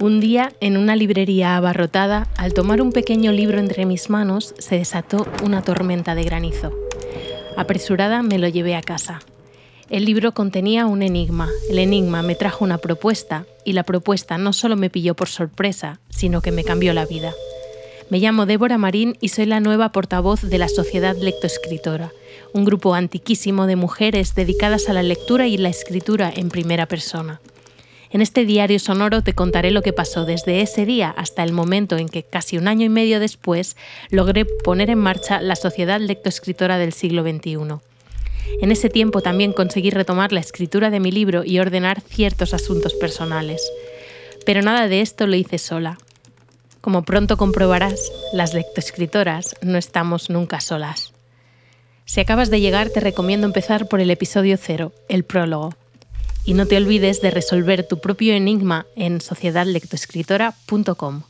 Un día, en una librería abarrotada, al tomar un pequeño libro entre mis manos, se desató una tormenta de granizo. Apresurada me lo llevé a casa. El libro contenía un enigma. El enigma me trajo una propuesta y la propuesta no solo me pilló por sorpresa, sino que me cambió la vida. Me llamo Débora Marín y soy la nueva portavoz de la Sociedad Lectoescritora, un grupo antiquísimo de mujeres dedicadas a la lectura y la escritura en primera persona. En este diario sonoro te contaré lo que pasó desde ese día hasta el momento en que, casi un año y medio después, logré poner en marcha la Sociedad Lectoescritora del siglo XXI. En ese tiempo también conseguí retomar la escritura de mi libro y ordenar ciertos asuntos personales. Pero nada de esto lo hice sola. Como pronto comprobarás, las lectoescritoras no estamos nunca solas. Si acabas de llegar, te recomiendo empezar por el episodio cero, el prólogo, y no te olvides de resolver tu propio enigma en sociedadlectoescritora.com.